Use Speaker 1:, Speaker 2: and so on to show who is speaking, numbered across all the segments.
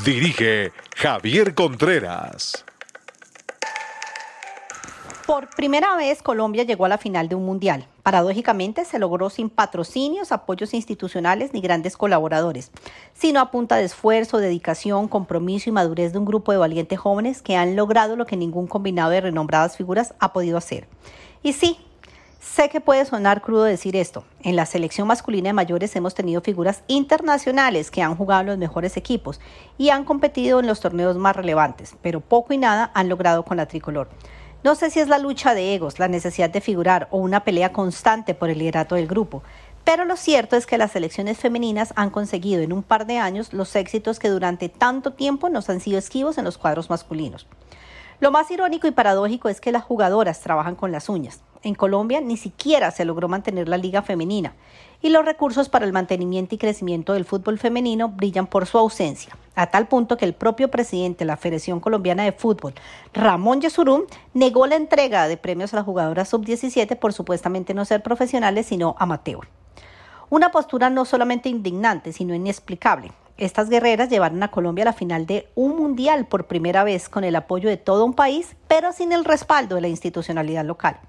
Speaker 1: Dirige Javier Contreras.
Speaker 2: Por primera vez Colombia llegó a la final de un mundial. Paradójicamente se logró sin patrocinios, apoyos institucionales ni grandes colaboradores, sino a punta de esfuerzo, dedicación, compromiso y madurez de un grupo de valientes jóvenes que han logrado lo que ningún combinado de renombradas figuras ha podido hacer. Y sí, Sé que puede sonar crudo decir esto. En la selección masculina de mayores hemos tenido figuras internacionales que han jugado en los mejores equipos y han competido en los torneos más relevantes, pero poco y nada han logrado con la tricolor. No sé si es la lucha de egos, la necesidad de figurar o una pelea constante por el liderato del grupo, pero lo cierto es que las selecciones femeninas han conseguido en un par de años los éxitos que durante tanto tiempo nos han sido esquivos en los cuadros masculinos. Lo más irónico y paradójico es que las jugadoras trabajan con las uñas. En Colombia ni siquiera se logró mantener la liga femenina y los recursos para el mantenimiento y crecimiento del fútbol femenino brillan por su ausencia, a tal punto que el propio presidente de la Federación Colombiana de Fútbol, Ramón Yesurum, negó la entrega de premios a las jugadoras sub-17 por supuestamente no ser profesionales, sino amateur. Una postura no solamente indignante, sino inexplicable, estas guerreras llevaron a Colombia a la final de un mundial por primera vez con el apoyo de todo un país, pero sin el respaldo de la institucionalidad local.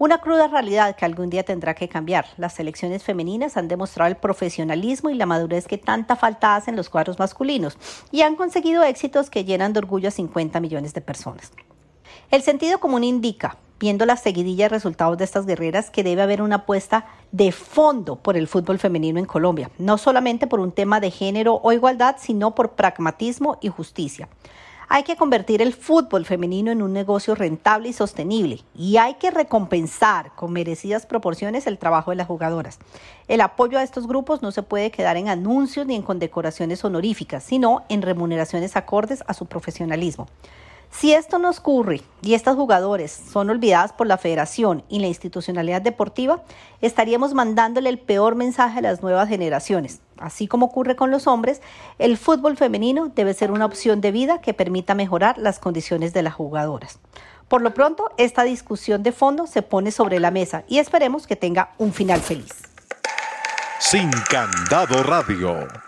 Speaker 2: Una cruda realidad que algún día tendrá que cambiar. Las selecciones femeninas han demostrado el profesionalismo y la madurez que tanta falta hacen los cuadros masculinos y han conseguido éxitos que llenan de orgullo a 50 millones de personas. El sentido común indica, viendo la seguidilla de resultados de estas guerreras, que debe haber una apuesta de fondo por el fútbol femenino en Colombia, no solamente por un tema de género o igualdad, sino por pragmatismo y justicia. Hay que convertir el fútbol femenino en un negocio rentable y sostenible y hay que recompensar con merecidas proporciones el trabajo de las jugadoras. El apoyo a estos grupos no se puede quedar en anuncios ni en condecoraciones honoríficas, sino en remuneraciones acordes a su profesionalismo. Si esto no ocurre y estas jugadores son olvidadas por la federación y la institucionalidad deportiva, estaríamos mandándole el peor mensaje a las nuevas generaciones. Así como ocurre con los hombres, el fútbol femenino debe ser una opción de vida que permita mejorar las condiciones de las jugadoras. Por lo pronto, esta discusión de fondo se pone sobre la mesa y esperemos que tenga un final feliz.
Speaker 1: Sin Candado Radio.